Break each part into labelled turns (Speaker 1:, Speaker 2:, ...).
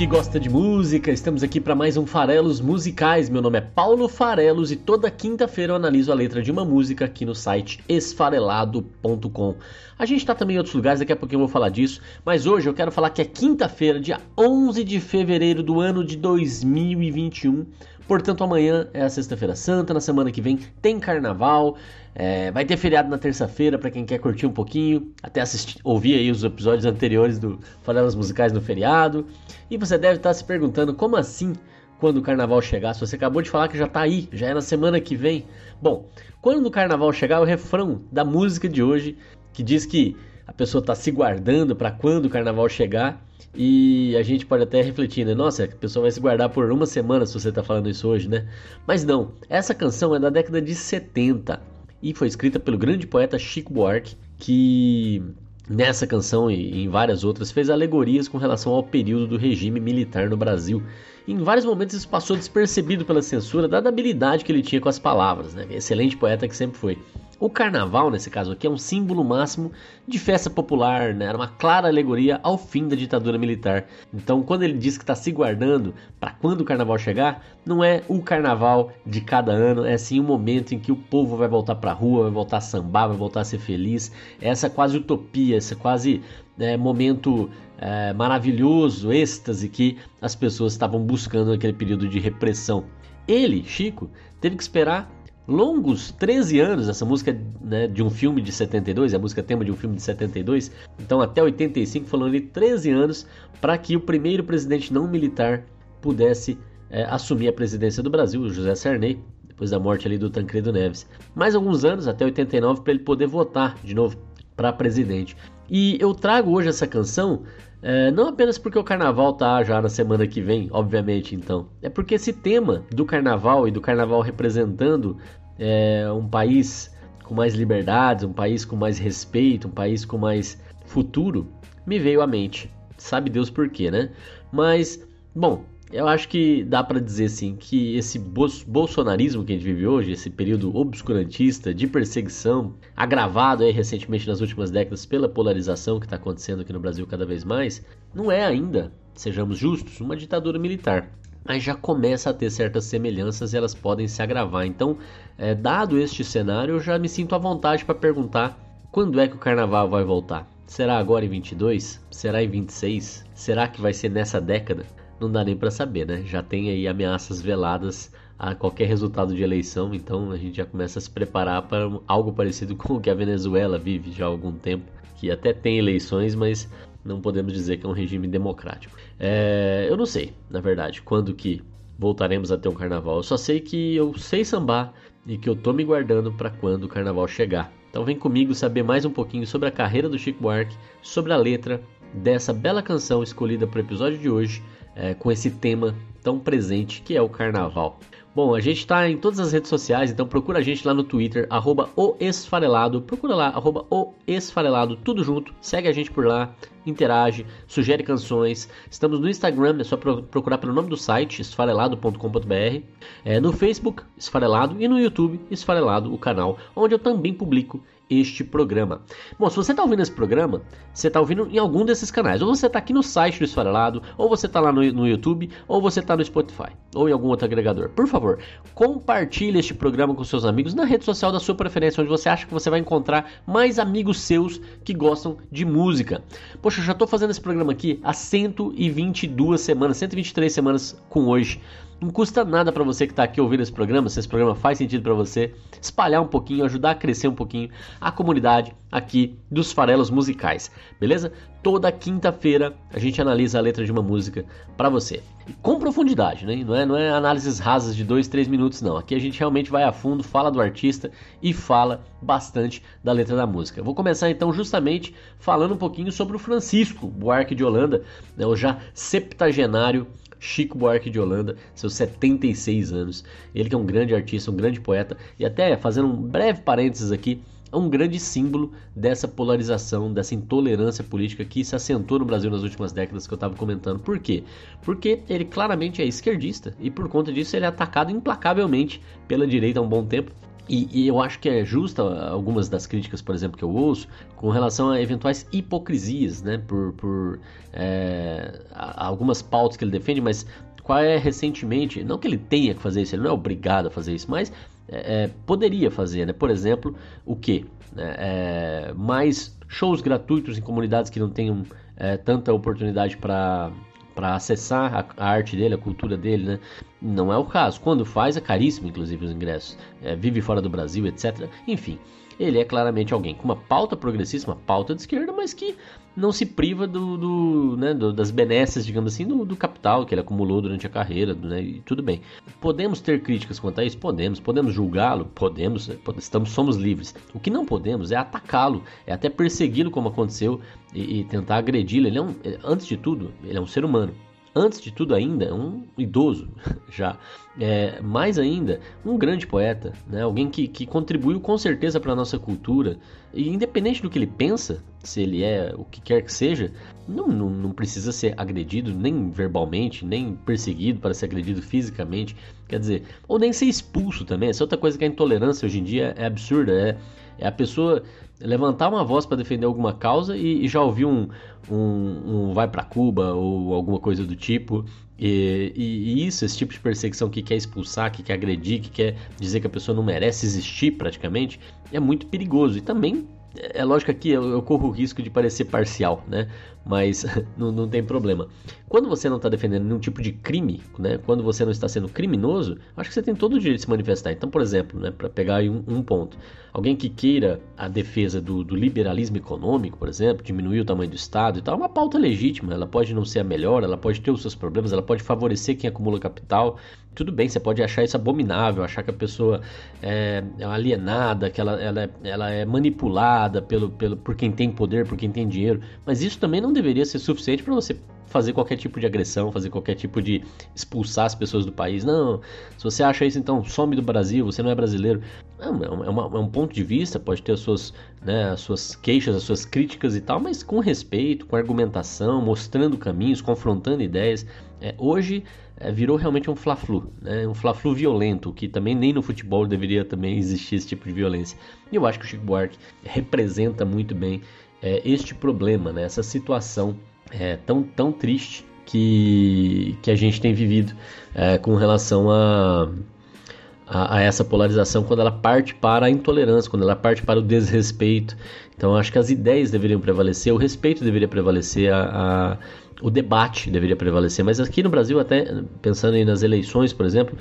Speaker 1: Que gosta de música, estamos aqui para mais um Farelos Musicais. Meu nome é Paulo Farelos e toda quinta-feira eu analiso a letra de uma música aqui no site esfarelado.com. A gente tá também em outros lugares, daqui a pouquinho eu vou falar disso, mas hoje eu quero falar que é quinta-feira, dia 11 de fevereiro do ano de 2021. Portanto, amanhã é a Sexta-feira Santa, na semana que vem tem carnaval, é, vai ter feriado na terça-feira para quem quer curtir um pouquinho, até assistir, ouvir aí os episódios anteriores do Farelas Musicais no feriado. E você deve estar se perguntando como assim quando o carnaval chegar? Se você acabou de falar que já tá aí, já é na semana que vem. Bom, quando o carnaval chegar, é o refrão da música de hoje que diz que a pessoa está se guardando para quando o carnaval chegar. E a gente pode até refletir, né? Nossa, a pessoa vai se guardar por uma semana se você tá falando isso hoje, né? Mas não, essa canção é da década de 70 e foi escrita pelo grande poeta Chico Buarque, que nessa canção e em várias outras fez alegorias com relação ao período do regime militar no Brasil. Em vários momentos isso passou despercebido pela censura, dada a habilidade que ele tinha com as palavras, né? Excelente poeta que sempre foi. O carnaval, nesse caso aqui, é um símbolo máximo de festa popular, né? Era uma clara alegoria ao fim da ditadura militar. Então, quando ele diz que está se guardando para quando o carnaval chegar, não é o carnaval de cada ano, é sim o momento em que o povo vai voltar para a rua, vai voltar a sambar, vai voltar a ser feliz. Essa quase utopia, esse quase é, momento é, maravilhoso, êxtase que as pessoas estavam buscando naquele período de repressão. Ele, Chico, teve que esperar longos 13 anos, essa música né, de um filme de 72, a música tema de um filme de 72, então até 85, falando de 13 anos, para que o primeiro presidente não militar pudesse é, assumir a presidência do Brasil, José Sarney, depois da morte ali do Tancredo Neves. Mais alguns anos, até 89, para ele poder votar de novo para presidente. E eu trago hoje essa canção é, não apenas porque o carnaval tá já na semana que vem, obviamente, então. É porque esse tema do carnaval e do carnaval representando é, um país com mais liberdades, um país com mais respeito, um país com mais futuro, me veio à mente. Sabe Deus por quê, né? Mas, bom, eu acho que dá para dizer assim que esse bolsonarismo que a gente vive hoje, esse período obscurantista de perseguição, agravado aí recentemente nas últimas décadas pela polarização que está acontecendo aqui no Brasil cada vez mais, não é ainda, sejamos justos, uma ditadura militar. Mas já começa a ter certas semelhanças e elas podem se agravar. Então, é, dado este cenário, eu já me sinto à vontade para perguntar quando é que o carnaval vai voltar. Será agora em 22? Será em 26? Será que vai ser nessa década? Não dá nem para saber, né? Já tem aí ameaças veladas a qualquer resultado de eleição, então a gente já começa a se preparar para algo parecido com o que a Venezuela vive já há algum tempo, que até tem eleições, mas não podemos dizer que é um regime democrático. É, eu não sei, na verdade, quando que voltaremos a ter um carnaval. Eu só sei que eu sei sambar e que eu tô me guardando para quando o carnaval chegar. Então vem comigo saber mais um pouquinho sobre a carreira do Chico Buarque, sobre a letra dessa bela canção escolhida para o episódio de hoje é, com esse tema tão presente que é o carnaval. Bom, a gente está em todas as redes sociais, então procura a gente lá no Twitter, arroba o Esfarelado, procura lá, arroba o Esfarelado, tudo junto, segue a gente por lá, interage, sugere canções. Estamos no Instagram, é só procurar pelo nome do site, esfarelado.com.br, é, no Facebook, Esfarelado, e no YouTube, Esfarelado, o canal, onde eu também publico este programa. Bom, se você está ouvindo esse programa, você está ouvindo em algum desses canais. Ou você está aqui no site do Esfarelado, ou você está lá no, no YouTube, ou você está no Spotify, ou em algum outro agregador. Por favor, compartilhe este programa com seus amigos na rede social da sua preferência, onde você acha que você vai encontrar mais amigos seus que gostam de música. Poxa, eu já estou fazendo esse programa aqui há 122 semanas, 123 semanas com hoje. Não custa nada para você que está aqui ouvindo esse programa, se esse programa faz sentido para você, espalhar um pouquinho, ajudar a crescer um pouquinho a comunidade aqui dos farelos musicais, beleza? Toda quinta-feira a gente analisa a letra de uma música para você. Com profundidade, né? Não é, não é análises rasas de 2, 3 minutos, não. Aqui a gente realmente vai a fundo, fala do artista e fala bastante da letra da música. Vou começar então justamente falando um pouquinho sobre o Francisco Buarque de Holanda, né? o já septagenário Chico Buarque de Holanda, seus 76 anos. Ele que é um grande artista, um grande poeta, e até fazendo um breve parênteses aqui, é um grande símbolo dessa polarização, dessa intolerância política que se assentou no Brasil nas últimas décadas que eu estava comentando. Por quê? Porque ele claramente é esquerdista e por conta disso ele é atacado implacavelmente pela direita há um bom tempo. E, e, eu acho que é justa algumas das críticas, por exemplo, que eu ouço com relação a eventuais hipocrisias, né? Por, por é, algumas pautas que ele defende, mas qual é recentemente, não que ele tenha que fazer isso, ele não é obrigado a fazer isso, mas é, é, poderia fazer, né? Por exemplo, o que? É, mais shows gratuitos em comunidades que não tenham é, tanta oportunidade para para acessar a, a, arte dele, a cultura dele, né? Não é o caso. Quando faz, é caríssimo, inclusive, os ingressos. É, vive fora do Brasil, etc. Enfim, ele é claramente alguém com uma pauta progressista, uma pauta de esquerda, mas que não se priva do, do, né, do das benesses, digamos assim, do, do, capital que ele acumulou durante a carreira, né, e tudo bem. Podemos ter críticas quanto a isso? Podemos. Podemos julgá-lo? Podemos. Estamos, somos livres. O que não podemos é atacá-lo, é até persegui-lo como aconteceu e, e tentar agredi-lo. Ele é um, antes de tudo, ele é um ser humano antes de tudo ainda, um idoso já. É, mais ainda, um grande poeta, né? alguém que, que contribuiu com certeza para a nossa cultura. E independente do que ele pensa, se ele é o que quer que seja, não, não, não precisa ser agredido nem verbalmente, nem perseguido para ser agredido fisicamente. Quer dizer, ou nem ser expulso também. Essa é outra coisa que a intolerância hoje em dia é absurda. É, é a pessoa levantar uma voz para defender alguma causa e, e já ouvir um, um, um vai para Cuba ou alguma coisa do tipo. E, e, e, isso, esse tipo de perseguição que quer expulsar, que quer agredir, que quer dizer que a pessoa não merece existir praticamente, é muito perigoso. E também é lógico que eu, eu, corro o risco de parecer parcial, né? Mas não, não tem problema. Quando você não está defendendo nenhum tipo de crime, né? Quando você não está sendo criminoso, acho que você tem todo o direito de se manifestar. Então, por exemplo, né? Para pegar aí um, um, ponto, alguém que queira a defesa do, do, liberalismo econômico, por exemplo, diminuir o tamanho do Estado e tal, é uma pauta legítima. Ela pode não ser a melhor, ela pode ter os seus problemas, ela pode favorecer quem acumula capital. Tudo bem, você pode achar isso abominável, achar que a pessoa é, é alienada, que ela, ela, é, ela é manipulada pelo, pelo, por quem tem poder, por quem tem dinheiro, mas isso também não deveria ser suficiente para você fazer qualquer tipo de agressão, fazer qualquer tipo de expulsar as pessoas do país. Não, se você acha isso, então some do Brasil, você não é brasileiro. Não, é, uma, é um ponto de vista, pode ter as suas, né, as suas queixas, as suas críticas e tal, mas com respeito, com argumentação, mostrando caminhos, confrontando ideias. É, hoje é, virou realmente um fla-flu, né? um fla-flu violento, que também nem no futebol deveria também existir esse tipo de violência. E eu acho que o Chico Buarque representa muito bem é, este problema, né? essa situação é, tão, tão triste que, que a gente tem vivido é, com relação a, a, a, essa polarização quando ela parte para a intolerância, quando ela parte para o desrespeito. Então acho que as ideias deveriam prevalecer, o respeito deveria prevalecer, a, a o debate deveria prevalecer. Mas aqui no Brasil, até pensando nas eleições, por exemplo,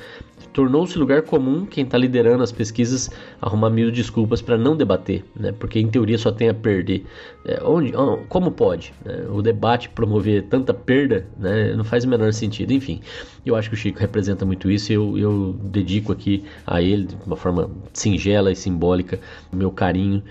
Speaker 1: tornou-se lugar comum quem está liderando as pesquisas arrumar mil desculpas para não debater, né? porque em teoria só tem a perder. É, onde, como pode né? o debate promover tanta perda? Né? Não faz o menor sentido. Enfim, eu acho que o Chico representa muito isso e eu, eu dedico aqui a ele, de uma forma singela e simbólica, o meu carinho,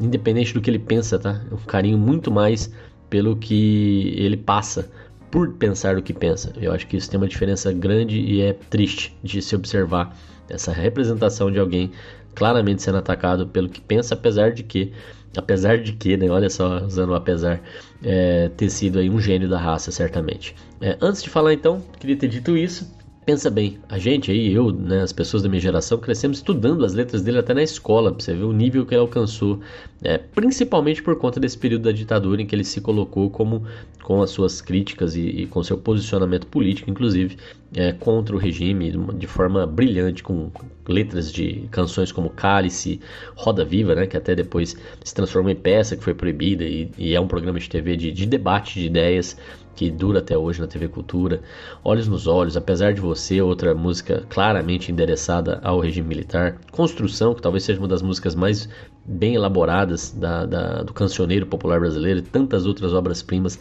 Speaker 1: independente do que ele pensa, tá? Um carinho muito mais pelo que ele passa por pensar o que pensa. Eu acho que isso tem uma diferença grande e é triste de se observar essa representação de alguém claramente sendo atacado pelo que pensa, apesar de que, apesar de que, né, olha só, usando o apesar, é, ter sido aí um gênio da raça, certamente. É, antes de falar então, queria ter dito isso, Pensa bem, a gente aí, eu, né, as pessoas da minha geração, crescemos estudando as letras dele até na escola, pra você ver o nível que ele alcançou, é, principalmente por conta desse período da ditadura em que ele se colocou como, com as suas críticas e, e com seu posicionamento político, inclusive, é, contra o regime de forma brilhante, com letras de canções como Cálice, Roda Viva, né, que até depois se transformou em peça, que foi proibida, e, e é um programa de TV de, de debate de ideias que dura até hoje na TV Cultura. Olhos nos Olhos, Apesar de Você, outra música claramente endereçada ao regime militar. Construção, que talvez seja uma das músicas mais bem elaboradas da, da, do cancioneiro popular brasileiro e tantas outras obras-primas.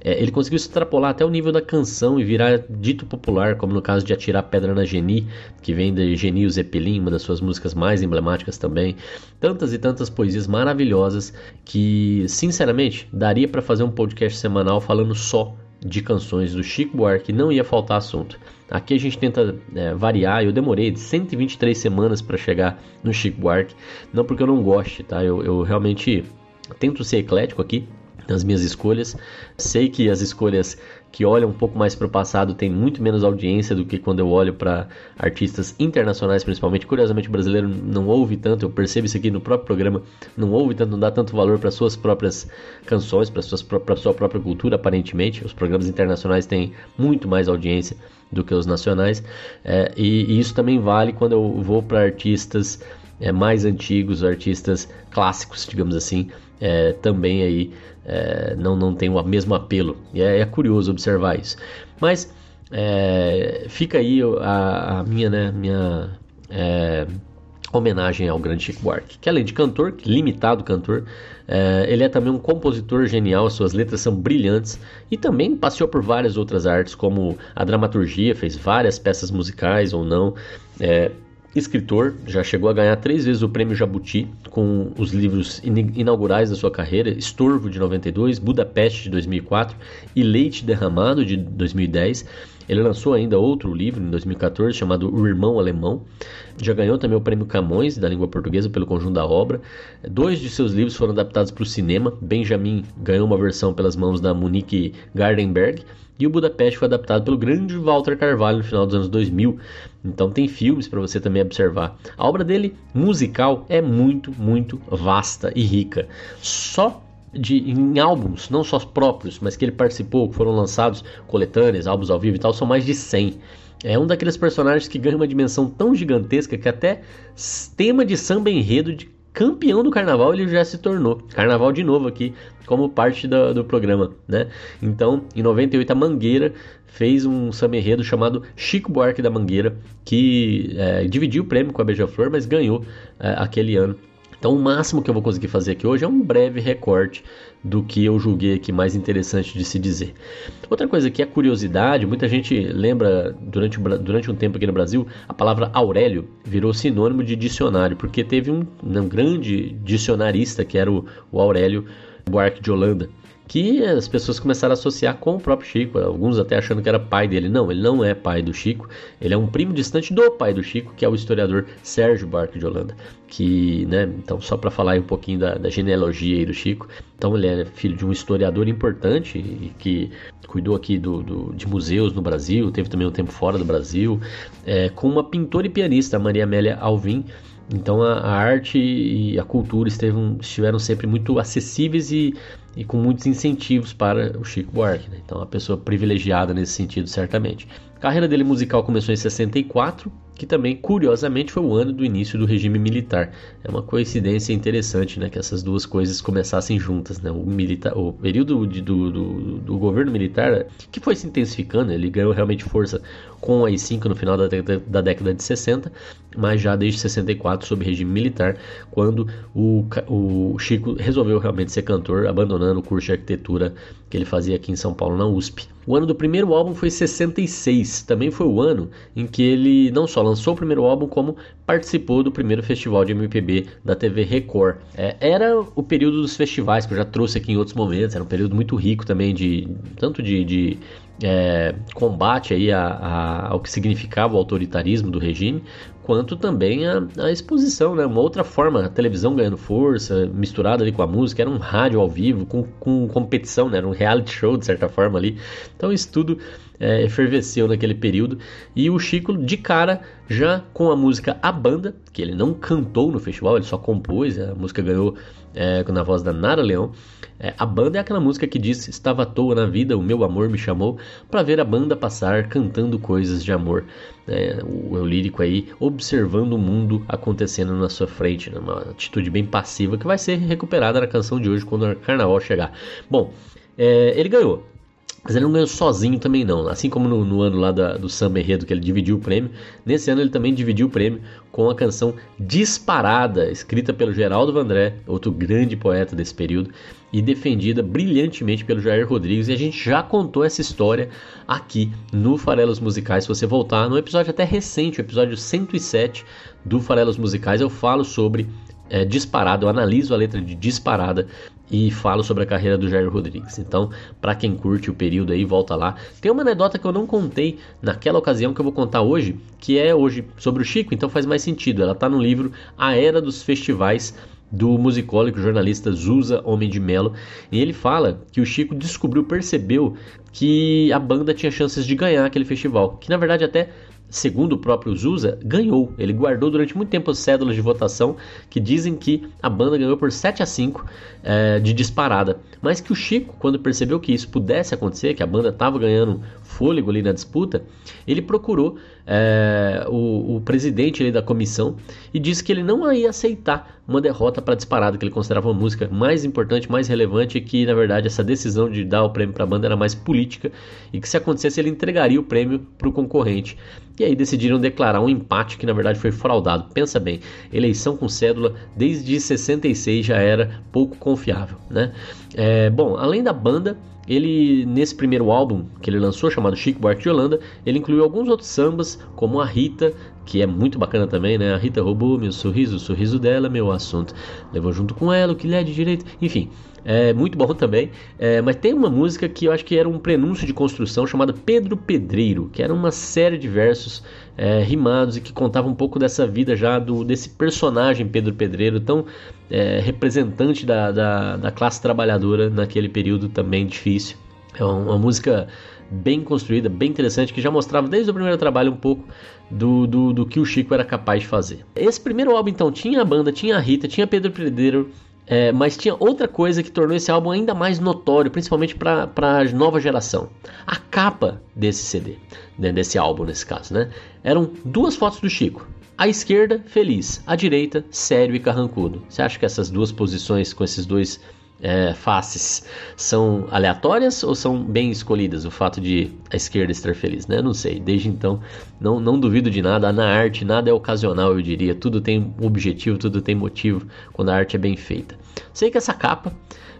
Speaker 1: É, ele conseguiu extrapolar até o nível da canção e virar dito popular, como no caso de Atirar Pedra na Geni, que vem de Geni Zeppelin, uma das suas músicas mais emblemáticas também. Tantas e tantas poesias maravilhosas que, sinceramente, daria para fazer um podcast semanal falando só de canções do Chico Buarque, não ia faltar assunto. Aqui a gente tenta é, variar. Eu demorei 123 semanas para chegar no Chico Buarque, não porque eu não goste, tá? Eu, eu realmente tento ser eclético aqui nas minhas escolhas. Sei que as escolhas que olham um pouco mais para o passado têm muito menos audiência do que quando eu olho para artistas internacionais, principalmente. Curiosamente, o brasileiro não ouve tanto, eu percebo isso aqui no próprio programa, não ouve tanto, não dá tanto valor para suas próprias canções, para a sua própria cultura, aparentemente. Os programas internacionais têm muito mais audiência do que os nacionais, é, e, e isso também vale quando eu vou para artistas é, mais antigos, artistas clássicos, digamos assim, é, também aí é, não, não tem o mesmo apelo. E é, é curioso observar isso. Mas é, fica aí a, a minha, né, minha é, homenagem ao grande Chico Buarque, que além de cantor, limitado cantor, é, ele é também um compositor genial, suas letras são brilhantes e também passeou por várias outras artes, como a dramaturgia, fez várias peças musicais ou não. É, escritor, já chegou a ganhar três vezes o prêmio Jabuti com os livros inaugurais da sua carreira: Estorvo de 92, Budapeste de 2004 e Leite Derramado de 2010. Ele lançou ainda outro livro em 2014 chamado O Irmão Alemão. Já ganhou também o prêmio Camões da língua portuguesa pelo conjunto da obra. Dois de seus livros foram adaptados para o cinema. Benjamin ganhou uma versão pelas mãos da Monique Gardenberg e o Budapeste foi adaptado pelo grande Walter Carvalho no final dos anos 2000. Então tem filmes para você também observar. A obra dele, musical, é muito, muito vasta e rica. Só de, em álbuns, não só próprios, mas que ele participou, que foram lançados, coletâneas, álbuns ao vivo e tal, são mais de 100. É um daqueles personagens que ganha uma dimensão tão gigantesca que até tema de samba enredo de campeão do carnaval ele já se tornou. Carnaval de novo aqui, como parte do, do programa, né? Então, em 98, a Mangueira fez um samba enredo chamado Chico Buarque da Mangueira, que é, dividiu o prêmio com a Beija-Flor, mas ganhou é, aquele ano. Então, o máximo que eu vou conseguir fazer aqui hoje é um breve recorte do que eu julguei aqui mais interessante de se dizer. Outra coisa que é curiosidade, muita gente lembra durante, durante um tempo aqui no Brasil, a palavra Aurélio virou sinônimo de dicionário, porque teve um, um grande dicionarista que era o, o Aurélio Buarque de Holanda que as pessoas começaram a associar com o próprio Chico, alguns até achando que era pai dele. Não, ele não é pai do Chico, ele é um primo distante do pai do Chico, que é o historiador Sérgio Buarque de Holanda. Que, né, então só para falar um pouquinho da, da genealogia do Chico, então ele é filho de um historiador importante e que cuidou aqui do, do, de museus no Brasil, teve também um tempo fora do Brasil, é, com uma pintora e pianista, Maria Amélia Alvim, então a, a, arte e a cultura estiveram sempre muito acessíveis e, e, com muitos incentivos para o Chico Buarque. Né? Então, uma pessoa privilegiada nesse sentido, certamente. Carreira dele musical começou em 64 que também, curiosamente, foi o ano do início do regime militar. É uma coincidência interessante, né, que essas duas coisas começassem juntas, né? O, militar, o período de, do, do, do, governo militar, que foi se intensificando, ele ganhou realmente força com o AI-5 no final da, da, década de 60, mas já desde 64 sob regime militar, quando o, o Chico resolveu realmente ser cantor, abandonando o curso de arquitetura que ele fazia aqui em São Paulo, na USP. O ano do primeiro álbum foi 66, também foi o ano em que ele não só lançou o primeiro álbum, como participou do primeiro festival de MPB da TV Record. É, era o período dos festivais, que eu já trouxe aqui em outros momentos, era um período muito rico também, de tanto de, de é, combate aí a, a, ao que significava o autoritarismo do regime, quanto também a, a, exposição, né? Uma outra forma, a televisão ganhando força, misturada ali com a música, era um rádio ao vivo, com, com competição, né? Era um reality show, de certa forma ali. Então isso tudo é, efervesceu naquele período. E o Chico, de cara, já com a música A Banda, que ele não cantou no festival, ele só compôs, a música ganhou é, na voz da Nara Leão. É, a banda é aquela música que diz: Estava à toa na vida, o meu amor me chamou para ver a banda passar cantando coisas de amor. É, o, o lírico aí observando o mundo acontecendo na sua frente, né? uma atitude bem passiva que vai ser recuperada na canção de hoje quando o carnaval chegar. Bom, é, ele ganhou. Mas ele não ganhou sozinho também não. Assim como no, no ano lá da, do Samba Enredo, que ele dividiu o prêmio, nesse ano ele também dividiu o prêmio com a canção Disparada, escrita pelo Geraldo Vandré, outro grande poeta desse período, e defendida brilhantemente pelo Jair Rodrigues. E a gente já contou essa história aqui no Farelos Musicais. Se você voltar no episódio até recente, o episódio 107 do Farelos Musicais, eu falo sobre é, Disparada, eu analiso a letra de Disparada e falo sobre a carreira do Jair Rodrigues. Então, para quem curte o período aí, volta lá. Tem uma anedota que eu não contei naquela ocasião que eu vou contar hoje, que é hoje sobre o Chico, então faz mais sentido. Ela está no livro A Era dos Festivais do musicólogo jornalista Zusa Homem de Melo, e ele fala que o Chico descobriu, percebeu que a banda tinha chances de ganhar aquele festival, que na verdade até segundo o próprio Zusa, ganhou. Ele guardou durante muito tempo as cédulas de votação que dizem que a banda ganhou por 7 a 5 é, de disparada. Mas que o Chico, quando percebeu que isso pudesse acontecer, que a banda estava ganhando fôlego ali na disputa, ele procurou é, o, o, presidente da comissão e disse que ele não ia aceitar uma derrota para disparada, que ele considerava uma música mais importante, mais relevante, e que na verdade essa decisão de dar o prêmio para a banda era mais política e que se acontecesse ele entregaria o prêmio para o concorrente. E aí decidiram declarar um empate que na verdade foi fraudado. Pensa bem, eleição com cédula desde 66 já era pouco confiável, né? É, bom, além da banda, ele, nesse primeiro álbum que ele lançou, chamado Chico Buarque de Holanda, ele incluiu alguns outros sambas, como a Rita, que é muito bacana também, né? A Rita roubou meu sorriso, o sorriso dela, meu assunto. Levou junto com ela o que lhe é de direito. Enfim, é muito bom também. É, mas tem uma música que eu acho que era um prenúncio de construção chamada Pedro Pedreiro, que era uma série de versos é, rimados e que contava um pouco dessa vida já do desse personagem Pedro Pedreiro, tão é, representante da, da, da classe trabalhadora naquele período também difícil. É uma música bem construída, bem interessante, que já mostrava desde o primeiro trabalho um pouco do, do, do, que o Chico era capaz de fazer. Esse primeiro álbum, então, tinha a banda, tinha a Rita, tinha Pedro Pedreiro, é, mas tinha outra coisa que tornou esse álbum ainda mais notório, principalmente para a nova geração. A capa desse CD, né, desse álbum nesse caso, né? Eram duas fotos do Chico. À esquerda, feliz. À direita, sério e carrancudo. Você acha que essas duas posições com esses dois é, faces são aleatórias ou são bem escolhidas? O fato de a esquerda estar feliz, né? Não sei. Desde então, não, não duvido de nada. Na arte, nada é ocasional, eu diria. Tudo tem objetivo, tudo tem motivo quando a arte é bem feita. Sei que essa capa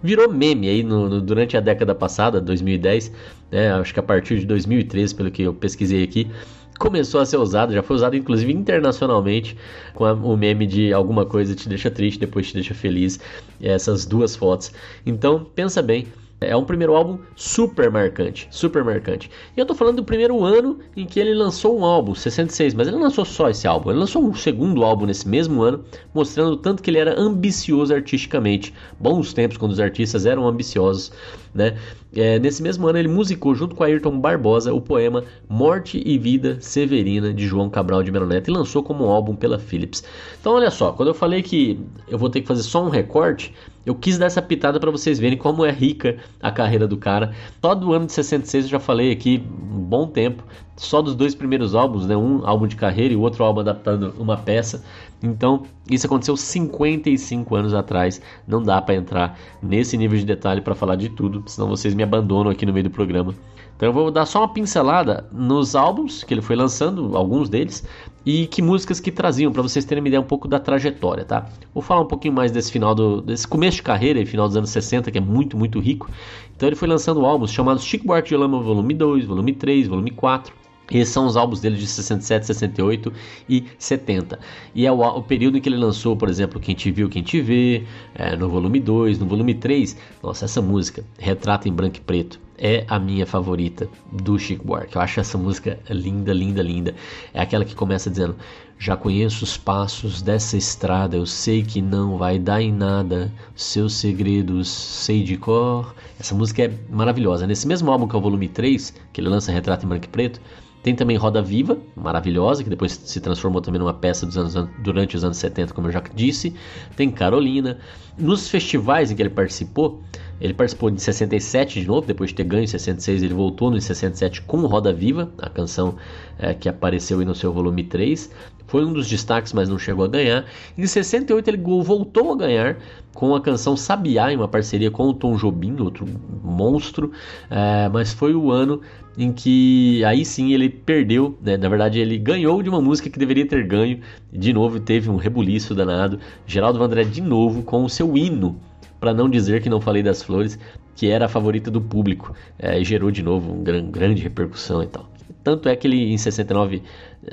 Speaker 1: virou meme aí no, no, durante a década passada, 2010, né? Acho que a partir de 2013, pelo que eu pesquisei aqui, começou a ser usado, já foi usado inclusive internacionalmente, com a, o meme de alguma coisa te deixa triste, depois te deixa feliz, essas duas fotos. Então, pensa bem, é um primeiro álbum super marcante, super marcante. E eu tô falando do primeiro ano em que ele lançou um álbum, 66, mas ele não lançou só esse álbum, ele lançou um segundo álbum nesse mesmo ano, mostrando o tanto que ele era ambicioso artisticamente. Bons tempos quando os artistas eram ambiciosos, né? É, nesse mesmo ano ele musicou junto com Ayrton Barbosa o poema Morte e Vida Severina de João Cabral de Melo Neto e lançou como álbum pela Philips. Então olha só, quando eu falei que eu vou ter que fazer só um recorte, eu quis dar essa pitada para vocês verem como é rica a carreira do cara. Só do ano de 66 eu já falei aqui um bom tempo, só dos dois primeiros álbuns, né? Um álbum de carreira e o outro álbum adaptando uma peça. Então, isso aconteceu 55 anos atrás. Não dá para entrar nesse nível de detalhe para falar de tudo, senão vocês me abandonam aqui no meio do programa. Então eu vou dar só uma pincelada nos álbuns que ele foi lançando, alguns deles, e que músicas que traziam, para vocês terem uma ideia um pouco da trajetória, tá? Vou falar um pouquinho mais desse final do, desse começo de carreira e final dos anos 60, que é muito, muito rico. Então ele foi lançando álbuns chamados Chico Buarque de Lama Volume 2, Volume 3, Volume 4. Esses são os álbuns dele de 67, 68 e 70. E é o, o, período em que ele lançou, por exemplo, Quem Te Viu, Quem Te Vê, é, no volume 2, no volume 3. Nossa, essa música, Retrato em Branco e Preto. é a minha favorita do Chico Buarque. Eu acho essa música linda, linda, linda. É aquela que começa dizendo: Já conheço os passos dessa estrada, eu sei que não vai dar em nada, seus segredos sei de cor. Essa música é maravilhosa. Nesse mesmo álbum que é o volume 3, que ele lança Retrato em Branco e Preto, tem também Roda Viva, maravilhosa, que depois se transformou também numa peça anos, durante os anos 70, como eu já disse. Tem Carolina. Nos festivais em que ele participou, ele participou em 67 de novo, depois de ter ganho em 66, ele voltou no 67 com Roda Viva, a canção é, que apareceu no seu volume 3. Foi um dos destaques, mas não chegou a ganhar. Em 68 ele voltou a ganhar com a canção Sabiá, em uma parceria com o Tom Jobim, outro monstro. É, mas foi o ano em que aí sim ele perdeu, né? na verdade ele ganhou de uma música que deveria ter ganho. De novo teve um rebuliço danado. Geraldo Vandré de novo com o seu hino para não dizer que não falei das flores, que era a favorita do público, é, e gerou de novo uma gran, grande repercussão e tal. Tanto é que ele em 69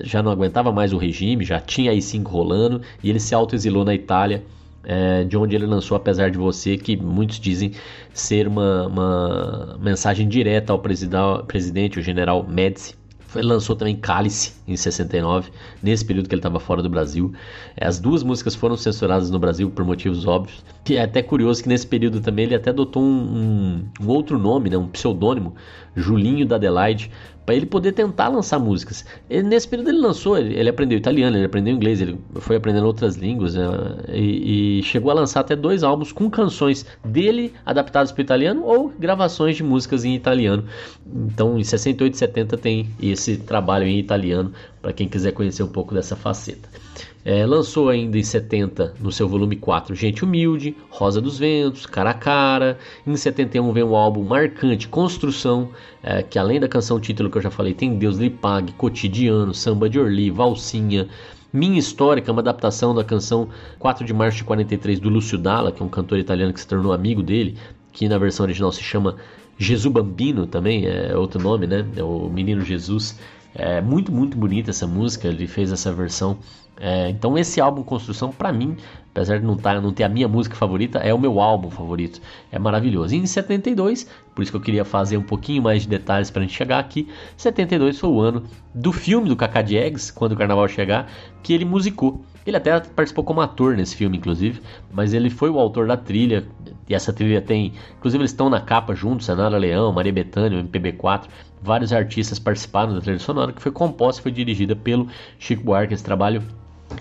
Speaker 1: já não aguentava mais o regime, já tinha aí cinco rolando, e ele se autoexilou na Itália, é, de onde ele lançou Apesar de Você, que muitos dizem ser uma, uma mensagem direta ao presidente, o general Médici, lançou também Cálice em 69, nesse período que ele estava fora do Brasil. É, as duas músicas foram censuradas no Brasil por motivos óbvios. E é até curioso que nesse período também ele até adotou um, um, um outro nome, né, um pseudônimo, Julinho da Adelaide, para ele poder tentar lançar músicas. Ele, nesse período ele lançou, ele, ele, aprendeu italiano, ele aprendeu inglês, ele foi aprendendo outras línguas né, e, e, chegou a lançar até dois álbuns com canções dele adaptadas para italiano ou gravações de músicas em italiano. Então em 68 e 70 tem esse trabalho em italiano para quem quiser conhecer um pouco dessa faceta. É, lançou ainda em 70 no seu volume 4 Gente Humilde, Rosa dos Ventos, Cara a Cara. Em 71 vem um álbum marcante Construção, é, que além da canção título que eu já falei, tem Deus lhe pague, Cotidiano, Samba de Orly, Valsinha. Minha História, que é uma adaptação da canção 4 de março de 43 do Lúcio Dalla, que é um cantor italiano que se tornou amigo dele, que na versão original se chama Jesus Bambino também, é outro nome, né? É o Menino Jesus. É muito, muito bonita essa música, ele fez essa versão é, então esse álbum Construção, para mim, apesar de não, tá, não ter a minha música favorita, é o meu álbum favorito. É maravilhoso. E em 72, por isso que eu queria fazer um pouquinho mais de detalhes para a gente chegar aqui, 72 foi o ano do filme do Cacá Diegues, quando o Carnaval chegar, que ele musicou. Ele até participou como ator nesse filme, inclusive, mas ele foi o autor da trilha. E essa trilha tem. Inclusive, eles estão na capa juntos: Senara Leão, Maria Bethânia, MPB4. Vários artistas participaram da trilha sonora, que foi composta e foi dirigida pelo Chico Buarque. Esse trabalho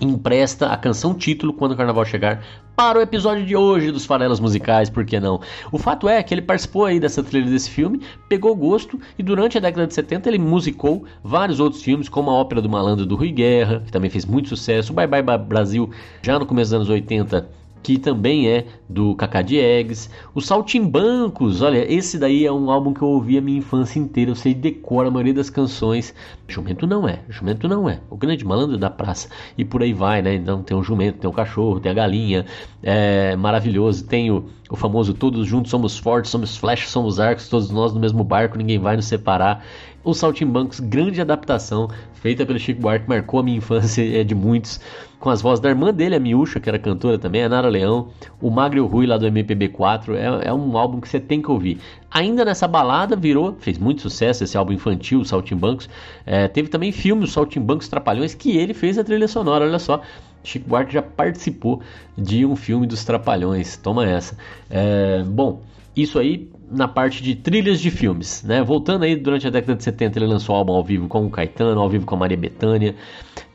Speaker 1: empresta a canção título quando o carnaval chegar para o episódio de hoje dos Farelas Musicais, por que não? O fato é que ele participou aí dessa trilha desse filme, pegou gosto e durante a década de 70 ele musicou vários outros filmes, como a Ópera do Malandro do Rui Guerra, que também fez muito sucesso, o Bye Bye Brasil, já no começo dos anos 80, que também é do Cacá Diegues. O Saltimbancos, olha, esse daí é um álbum que eu ouvi a minha infância inteira, eu sei decora a maioria das canções. Jumento não é, jumento não é. O grande malandro da praça. E por aí vai, né? Então tem o jumento, tem o cachorro, tem a galinha. É maravilhoso. Tem o, o famoso Todos Juntos Somos Fortes, Somos Flash, Somos Arcos, todos nós no mesmo barco, ninguém vai nos separar. O Saltimbancos, grande adaptação, feita pelo Chico Buarque, marcou a minha infância é de muitos com as vozes da irmã dele, a Miúcha, que era cantora também, a Nara Leão, o Magro e Rui lá do MPB4. É, é, um álbum que você tem que ouvir. Ainda nessa balada virou, fez muito sucesso esse álbum infantil, o Saltimbancos. É, teve também filme, o Saltimbancos Trapalhões, que ele fez a trilha sonora, olha só. Chico Buarque já participou de um filme dos Trapalhões, toma essa. É, bom, isso aí na parte de trilhas de filmes, né? Voltando aí, durante a década de 70 ele lançou álbum ao vivo com o Caetano, ao vivo com a Maria Bethânia.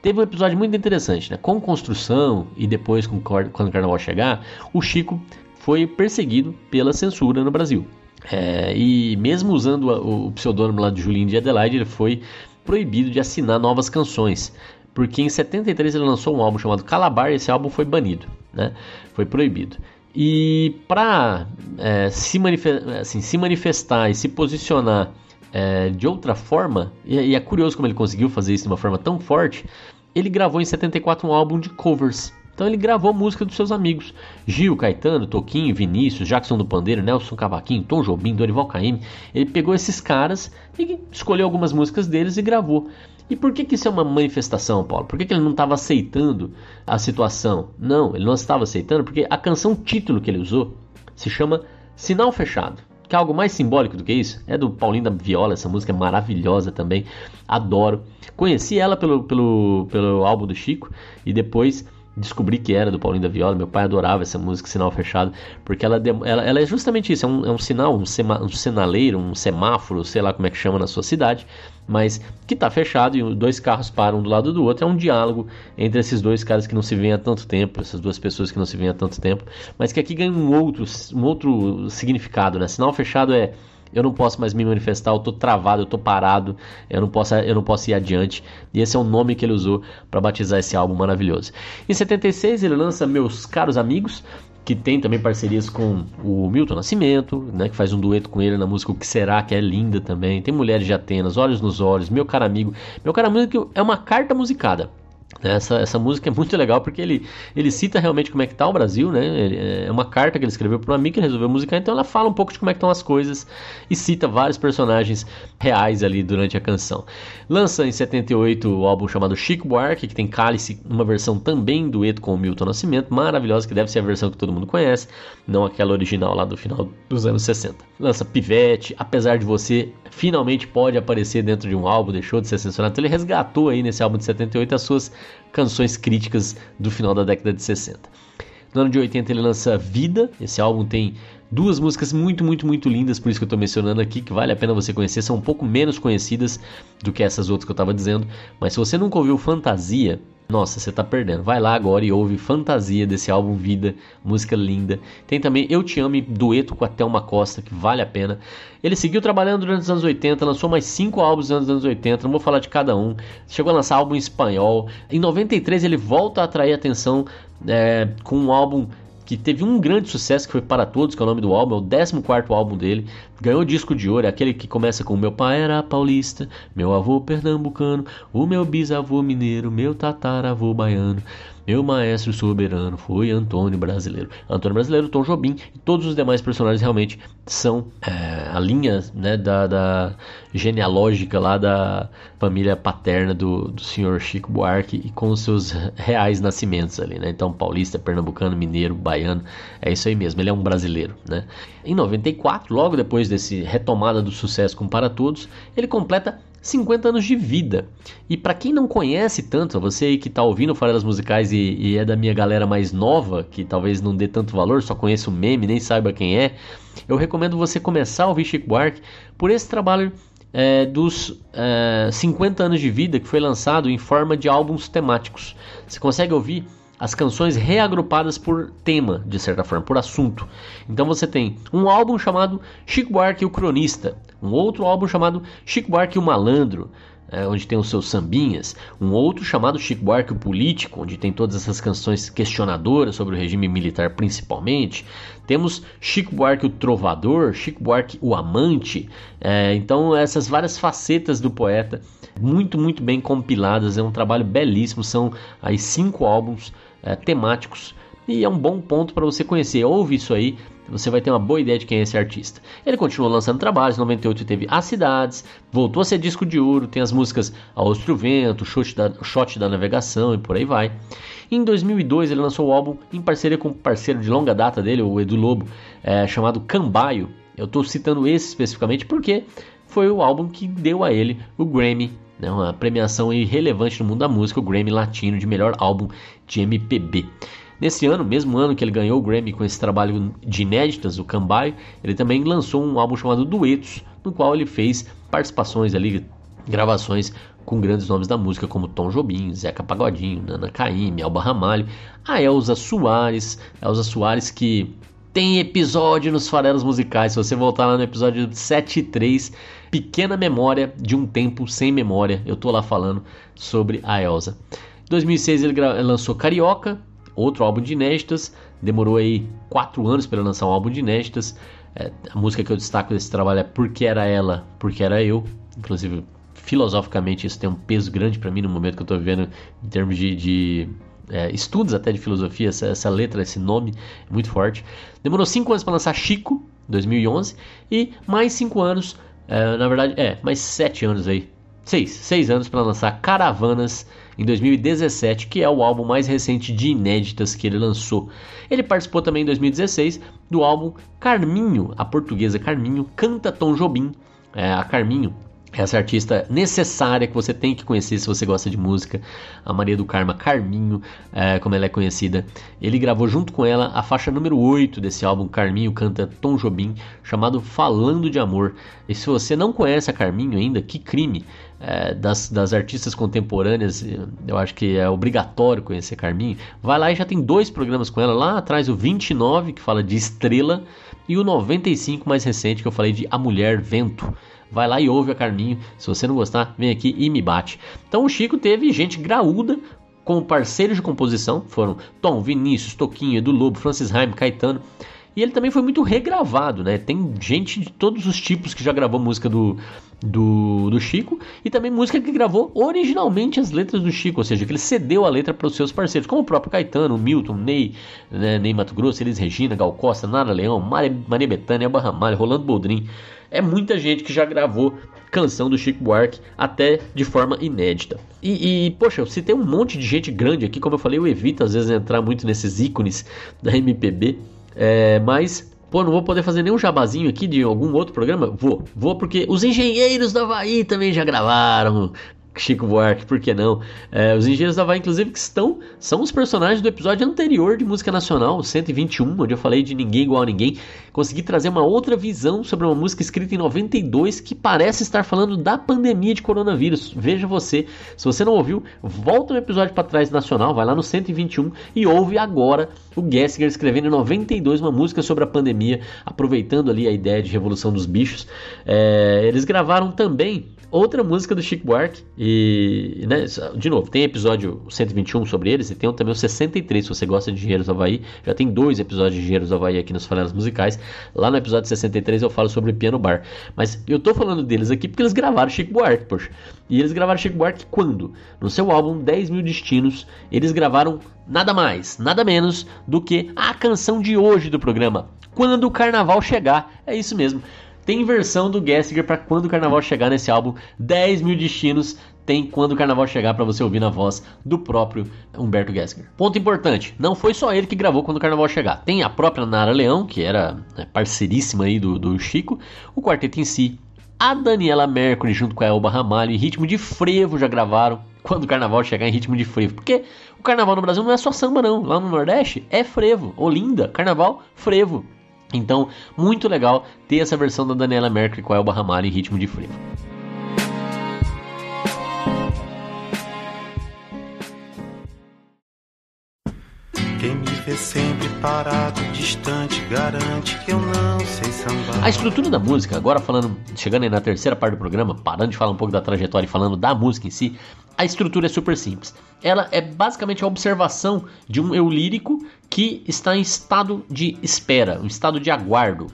Speaker 1: Teve um episódio muito interessante, né? Com construção e depois com, quando o Carnaval chegar, o Chico foi perseguido pela censura no Brasil. É, e mesmo usando o, o pseudônimo lá de Julinho de Adelaide, ele foi proibido de assinar novas canções. Porque em 73 ele lançou um álbum chamado Calabar e esse álbum foi banido, né? Foi proibido. E para é, se, manifestar, assim, se manifestar e se posicionar é, de outra forma, e, e, é curioso como ele conseguiu fazer isso de uma forma tão forte, ele gravou em 74 um álbum de covers. Então ele gravou música dos seus amigos. Gil, Caetano, Toquinho, Vinícius, Jackson do Pandeiro, Nelson Cavaquinho, Tom Jobim, Dorival Caymmi. Ele pegou esses caras e escolheu algumas músicas deles e gravou. E por que, que isso é uma manifestação, Paulo? Por que, que ele não estava aceitando a situação? Não, ele não estava aceitando porque a canção título que ele usou se chama Sinal Fechado. que algo mais simbólico do que isso? É do Paulinho da Viola, essa música é maravilhosa também, adoro. Conheci ela pelo, pelo, pelo álbum do Chico e depois descobri que era do Paulinho da Viola. Meu pai adorava essa música, Sinal Fechado, porque ela, ela, ela é justamente isso: é um, é um sinal, um, sema, um sinaleiro, um semáforo, sei lá como é que chama na sua cidade, mas que está fechado e dois carros param um do lado do outro. É um diálogo entre esses dois caras que não se veem há tanto tempo, essas duas pessoas que não se veem há tanto tempo, mas que aqui ganha um outro, um outro significado. Né? Sinal Fechado é eu não posso mais me manifestar, eu tô travado, eu tô parado, eu não posso, eu não posso ir adiante. E esse é o nome que ele usou para batizar esse álbum maravilhoso. Em 76 ele lança Meus Caros Amigos, que tem também parcerias com o Milton Nascimento, né, que faz um dueto com ele na música O Que Será, que é linda também. Tem Mulheres de Atenas, Olhos nos Olhos, Meu Caro Amigo. Meu Caro Amigo é uma carta musicada. Essa, essa música é muito legal porque ele, ele cita realmente como é que tá o Brasil, né? É uma carta que ele escreveu para um amigo que resolveu musicar, então ela fala um pouco de como é que estão as coisas e cita vários personagens reais ali durante a canção. Lança em 78 o álbum chamado Chico Buarque, que tem Cálice, uma versão também dueto com o Milton Nascimento, maravilhosa, que deve ser a versão que todo mundo conhece, não aquela original lá do final dos anos 60. Lança Pivete, Apesar de Você, finalmente pode aparecer dentro de um álbum, deixou de ser censurado, então ele resgatou aí nesse álbum de 78 as suas canções críticas do final da década de 60. No ano de 80 ele lança Vida, esse álbum tem duas músicas muito, muito, muito lindas, por isso que eu estou mencionando aqui, que vale a pena você conhecer, são um pouco menos conhecidas do que essas outras que eu estava dizendo, mas se você nunca ouviu Fantasia, nossa, você tá perdendo. Vai lá agora e ouve Fantasia desse álbum Vida, música linda. Tem também Eu Te Amo, dueto com a Thelma Costa, que vale a pena. Ele seguiu trabalhando durante os anos 80, lançou mais cinco álbuns nos anos 80, não vou falar de cada um. Chegou a lançar álbum em espanhol. Em 93 ele volta a atrair atenção é, com um álbum que teve um grande sucesso que foi Para Todos, que é o nome do álbum, é o 14 álbum dele. Ganhou disco de ouro, é aquele que começa com Meu pai era paulista, meu avô pernambucano, o meu bisavô mineiro, meu tataravô baiano. Meu maestro soberano foi Antônio Brasileiro. Antônio Brasileiro, Tom Jobim e todos os demais personagens realmente são é, a linha né, da, da, genealógica lá da família paterna do, do senhor Chico Buarque e com os seus reais nascimentos ali, né? Então, paulista, pernambucano, mineiro, baiano, é isso aí mesmo, ele é um brasileiro, né? Em 94, logo depois desse retomada do sucesso com Para Todos, ele completa 50 anos de vida. E para quem não conhece tanto, você aí que está ouvindo Farelas Musicais e, e, é da minha galera mais nova, que talvez não dê tanto valor, só conheça o meme, nem saiba quem é, eu recomendo você começar a ouvir Chico Buarque por esse trabalho é, dos é, 50 anos de vida que foi lançado em forma de álbuns temáticos. Você consegue ouvir as canções reagrupadas por tema, de certa forma, por assunto. Então você tem um álbum chamado Chico Buarque o Cronista, um outro álbum chamado Chico Buarque o Malandro, é, onde tem os seus sambinhas, um outro chamado Chico Buarque o Político, onde tem todas essas canções questionadoras sobre o regime militar principalmente. Temos Chico Buarque o Trovador, Chico Buarque o Amante. É, então essas várias facetas do poeta, muito, muito bem compiladas, é um trabalho belíssimo, são aí cinco álbuns é, temáticos e é um bom ponto para você conhecer. Ouve isso aí, você vai ter uma boa ideia de quem é esse artista. Ele continuou lançando trabalhos, em 98 teve As Cidades, voltou a ser disco de ouro, tem as músicas Austro Vento, Shot da, Shot da Navegação e por aí vai. Em 2002 ele lançou o álbum em parceria com um parceiro de longa data dele, o Edu Lobo, é, chamado Cambaio. Eu estou citando esse especificamente porque foi o álbum que deu a ele o Grammy né, uma premiação relevante no mundo da música, o Grammy Latino de melhor álbum de MPB. Nesse ano, mesmo ano que ele ganhou o Grammy com esse trabalho de inéditas, o Cambai, ele também lançou um álbum chamado Duetos, no qual ele fez participações ali, gravações com grandes nomes da música como Tom Jobim, Zeca Pagodinho, Nana Caymmi, Alba Ramalho, a Elza Soares, Elza Soares que tem episódio nos farelos musicais, se você voltar lá no episódio 73, Pequena Memória de um Tempo Sem Memória, eu tô lá falando sobre a Elza. Em 2006 ele lançou Carioca, outro álbum de inéditas. Demorou aí quatro anos para lançar um álbum de inéditas. É, a música que eu destaco desse trabalho é Porque Era Ela, Porque Era Eu. Inclusive, filosoficamente, isso tem um peso grande para mim no momento que eu estou vivendo em termos de, de é, estudos até de filosofia. Essa, essa, letra, esse nome é muito forte. Demorou cinco anos para lançar Chico, 2011. E mais cinco anos, é, na verdade, é, mais sete anos aí seis, seis anos para lançar Caravanas em 2017, que é o álbum mais recente de inéditas que ele lançou. Ele participou também em 2016 do álbum Carminho, a portuguesa Carminho canta Tom Jobim. É, a Carminho essa artista necessária que você tem que conhecer se você gosta de música, a Maria do Carmo Carminho, é, como ela é conhecida. Ele gravou junto com ela a faixa número 8 desse álbum, Carminho canta Tom Jobim, chamado Falando de Amor. E se você não conhece a Carminho ainda, que crime! É, das, das artistas contemporâneas, eu acho que é obrigatório conhecer Carminho. Vai lá e já tem dois programas com ela. Lá atrás, o 29, que fala de estrela, e o 95 mais recente, que eu falei de A Mulher Vento vai lá e ouve a Carminho. Se você não gostar, vem aqui e me bate. Então o Chico teve gente graúda como parceiros de composição, foram Tom, Vinícius, Toquinho, Edu Lobo, Francis Haim, Caetano. E ele também foi muito regravado, né? Tem gente de todos os tipos que já gravou música do, do, do Chico e também música que gravou originalmente as letras do Chico, ou seja, que ele cedeu a letra para os seus parceiros, como o próprio Caetano, Milton, Ney, né, Ney Mato Grosso, Elis Regina, Gal Costa, Nara Leão, Maria Bethânia, Elba Ramalho, Rolando Boldrin. É muita gente que já gravou canção do Chico Buarque até de forma inédita. E, e, poxa, eu citei um monte de gente grande aqui, como eu falei, eu evito às vezes entrar muito nesses ícones da MPB, é, mas Pô, não vou poder fazer nenhum jabazinho aqui de algum outro programa? Vou, vou porque os engenheiros da Havaí também já gravaram Chico Buarque, por que não? É, os Engenheiros da Havaí, inclusive, que estão, são os personagens do episódio anterior de Música Nacional, 121, onde eu falei de Ninguém Igual a Ninguém. Consegui trazer uma outra visão sobre uma música escrita em 92 que parece estar falando da pandemia de coronavírus. Veja você, se você não ouviu, volta no episódio para trás nacional, vai lá no 121 e ouve agora o Gessinger escrevendo em 92 uma música sobre a pandemia, aproveitando ali a ideia de Revolução dos Bichos. É, eles gravaram também outra música do Chico Buarque. E, né, de novo, tem episódio 121 sobre eles e tem também o 63, se você gosta de Engenheiros do Havaí. Já tem dois episódios de Engenheiros do Havaí aqui nos Farelas Musicais. Lá no episódio 63 eu falo sobre Piano Bar. Mas eu tô falando deles aqui porque eles gravaram Chico Buarque, poxa. E eles gravaram Chico Buarque quando? No seu álbum 10 Mil Destinos, eles gravaram nada mais, nada menos do que a canção de hoje do programa. Quando o carnaval chegar. É isso mesmo. Tem versão do Gessinger para quando o carnaval chegar nesse álbum. 10 mil destinos tem quando o carnaval chegar para você ouvir na voz do próprio Humberto Gessinger. Ponto importante, não foi só ele que gravou quando o carnaval chegar. Tem a própria Nara Leão, que era né, parceiríssima aí do, do Chico, o quarteto em si, a Daniela Mercury junto com a Elba Ramalho em ritmo de frevo já gravaram quando o carnaval chegar em ritmo de frevo. Porque o carnaval no Brasil não é só samba não, lá no Nordeste é frevo. Olinda, carnaval, frevo. Então, muito legal ter essa versão da Daniela Mercury com a Elba Ramalho em ritmo de frevo.
Speaker 2: Quem me vê sempre parado, distante, garante que eu não sei sambar.
Speaker 1: A estrutura da música, agora falando, chegando aí na terceira parte do programa, parando de falar um pouco da trajetória e falando da música em si, a estrutura é super simples. Ela é basicamente a observação de um eu lírico que está em estado de espera, um estado de aguardo,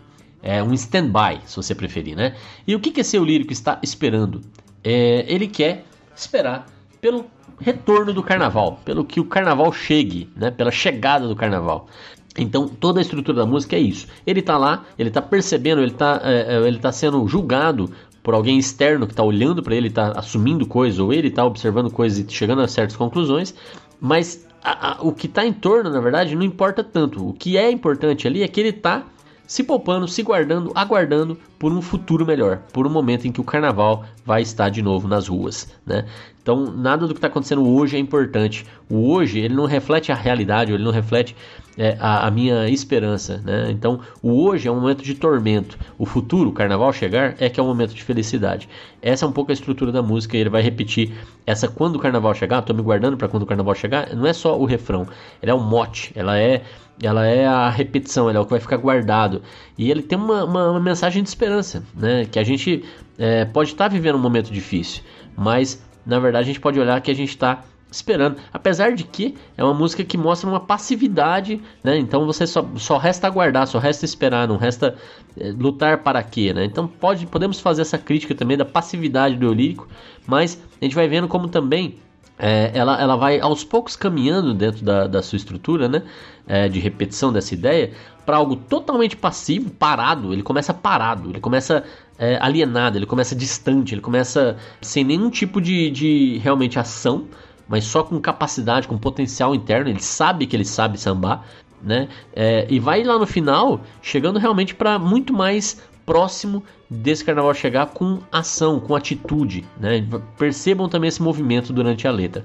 Speaker 1: é um stand-by, se você preferir, né? E o que, que esse eu lírico está esperando? É, ele quer esperar pelo retorno do carnaval, pelo que o carnaval chegue, né? Pela chegada do carnaval. Então toda a estrutura da música é isso. Ele está lá, ele está percebendo, ele está é, é, ele tá sendo julgado por alguém externo que está olhando para ele, está assumindo coisas, ou ele está observando coisas e chegando a certas conclusões, mas a, a, o que está em torno, na verdade, não importa tanto. O que é importante ali é que ele está se poupando, se guardando, aguardando por um futuro melhor, por um momento em que o carnaval vai estar de novo nas ruas, né? Então, nada do que está acontecendo hoje é importante. O hoje, ele não reflete a realidade, ele não reflete é, a, a, minha esperança, né? Então, o hoje é um momento de tormento. O futuro, o carnaval chegar, é que é um momento de felicidade. Essa é um pouco a estrutura da música ele vai repetir essa quando o carnaval chegar, estou me guardando para quando o carnaval chegar, não é só o refrão, ela é um mote, ela é ela é a repetição, ela é o que vai ficar guardado. E ele tem uma, uma, uma mensagem de esperança, né? Que a gente é, pode estar tá vivendo um momento difícil, mas na verdade a gente pode olhar que a gente está esperando. Apesar de que é uma música que mostra uma passividade, né? Então você só, só resta aguardar, só resta esperar, não resta é, lutar para quê, né? Então pode, podemos fazer essa crítica também da passividade do lírico, mas a gente vai vendo como também é, ela, ela vai aos poucos caminhando dentro da, da sua estrutura, né? É, de repetição dessa ideia, para algo totalmente passivo, parado. Ele começa parado, ele começa é, alienado, ele começa distante, ele começa sem nenhum tipo de, de realmente ação, mas só com capacidade, com potencial interno. Ele sabe que ele sabe sambar, né? É, e vai lá no final, chegando realmente para muito mais próximo desse carnaval chegar com ação, com atitude, né? Percebam também esse movimento durante a letra.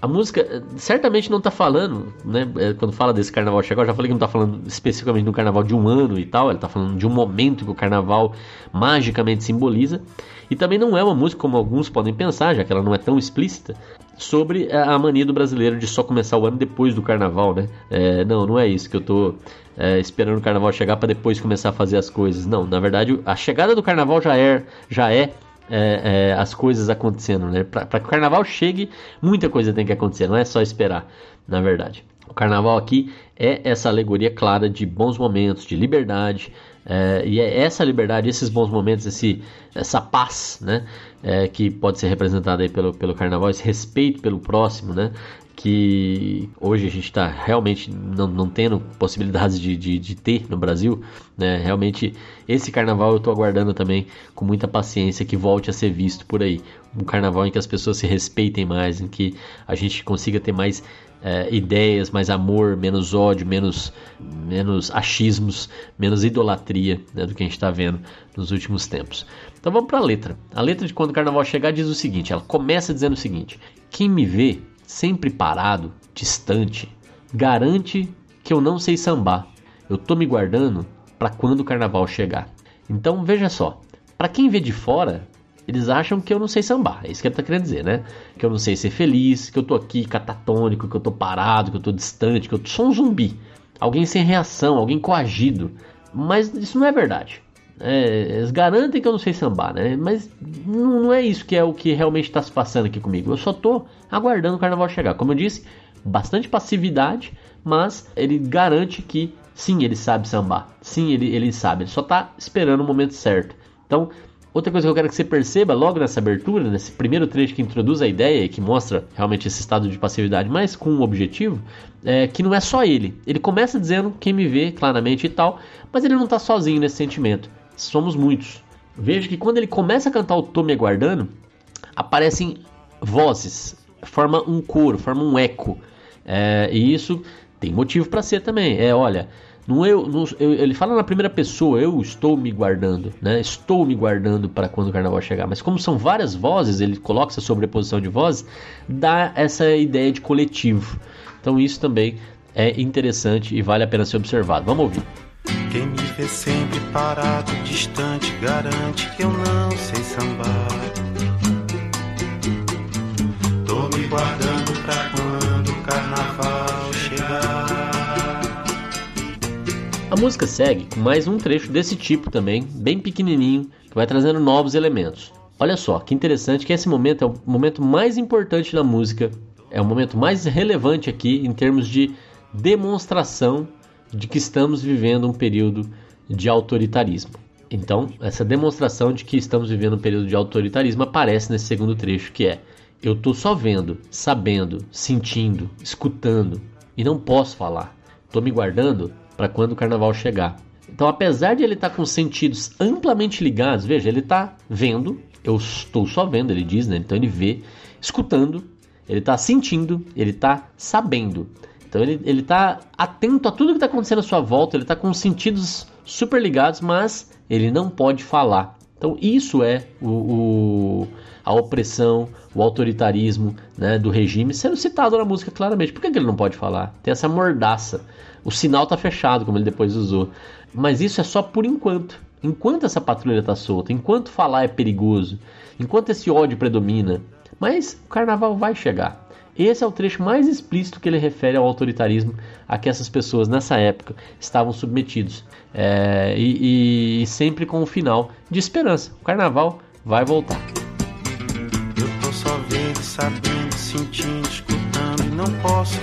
Speaker 1: A música certamente não está falando, né? Eh, quando fala desse carnaval chegar, eu já falei que não está falando especificamente do carnaval de um ano e tal, ele está falando de um momento que o carnaval magicamente simboliza. E também não é uma música, como alguns podem pensar, já que ela não é tão explícita, sobre a mania do brasileiro de só começar o ano depois do carnaval, né? É, não, não é isso que eu tô é, esperando o carnaval chegar para depois começar a fazer as coisas. Não, na verdade, a chegada do carnaval já é, já é, é, é as coisas acontecendo, né? Para que o carnaval chegue, muita coisa tem que acontecer, não é só esperar, na verdade. O carnaval aqui é essa alegoria clara de bons momentos, de liberdade, é, e é essa liberdade, esses bons momentos, esse, essa paz, né, é, que pode ser representada aí pelo, pelo carnaval, esse respeito pelo próximo, né, que hoje a gente está realmente não, não tendo possibilidades de, de, de, ter no Brasil, né, realmente esse carnaval eu estou aguardando também com muita paciência que volte a ser visto por aí, um carnaval em que as pessoas se respeitem mais, em que a gente consiga ter mais é, ideias, mais amor, menos ódio, menos, menos achismos, menos idolatria né, do que a gente está vendo nos últimos tempos. Então vamos para a letra. A letra de quando o carnaval chegar diz o seguinte: ela começa dizendo o seguinte: quem me vê sempre parado, distante, garante que eu não sei sambar. Eu tô me guardando para quando o carnaval chegar. Então veja só, para quem vê de fora, eles acham que eu não sei sambar. É isso que ele tá querendo dizer, né? Que eu não sei ser feliz, que eu tô aqui catatônico, que eu tô parado, que eu tô distante, que eu sou um zumbi. Alguém sem reação, alguém coagido. Mas isso não é verdade. É, eles garantem que eu não sei sambar, né? Mas não, é isso que é o que realmente está se passando aqui comigo. Eu só tô aguardando o carnaval chegar. Como eu disse, bastante passividade, mas ele garante que sim, ele sabe sambar. Sim, ele, ele sabe. Ele só tá esperando o momento certo. Então, Outra coisa que eu quero que você perceba logo nessa abertura, nesse primeiro trecho que introduz a ideia e que mostra realmente esse estado de passividade, mas com um objetivo, é que não é só ele. Ele começa dizendo quem me vê claramente e tal, mas ele não está sozinho nesse sentimento. Somos muitos. Veja que quando ele começa a cantar o Tô Me Aguardando, aparecem vozes, forma um coro, forma um eco. É, e isso tem motivo para ser também. É, olha, não eu, não, eu, ele fala na primeira pessoa, eu estou me guardando, né? Estou me guardando para quando o carnaval chegar. Mas como são várias vozes, ele coloca essa sobreposição de vozes, dá essa ideia de coletivo. Então isso também é interessante e vale a pena ser observado. Vamos ouvir.
Speaker 2: Quem me vê sempre parado, distante, garante que eu não sei sambar. Tô me guardando pra quando
Speaker 1: A música segue com mais um trecho desse tipo também, bem pequenininho, que vai trazendo novos elementos. Olha só, que interessante que esse momento é o momento mais importante da música, é o momento mais relevante aqui em termos de demonstração de que estamos vivendo um período de autoritarismo. Então, essa demonstração de que estamos vivendo um período de autoritarismo aparece nesse segundo trecho, que é: eu estou só vendo, sabendo, sentindo, escutando e não posso falar. Estou me guardando para quando o carnaval chegar. Então, apesar de ele estar tá com sentidos amplamente ligados, veja, ele está vendo, eu estou só vendo, ele diz, né? Então ele vê, escutando, ele está sentindo, ele está sabendo. Então ele está atento a tudo que está acontecendo à sua volta, ele está com sentidos super ligados, mas ele não pode falar. Então isso é o, o, a opressão, o autoritarismo né, do regime sendo citado na música claramente. Por que, que ele não pode falar? Tem essa mordaça. O sinal está fechado, como ele depois usou. Mas isso é só por enquanto. Enquanto essa patrulha está solta, enquanto falar é perigoso, enquanto esse ódio predomina. Mas o carnaval vai chegar. Esse é o trecho mais explícito que ele refere ao autoritarismo a que essas pessoas nessa época estavam submetidos. É, e, e, sempre com o final de esperança. O carnaval vai voltar.
Speaker 2: Eu tô só vendo, sabendo, sentindo, escutando e não posso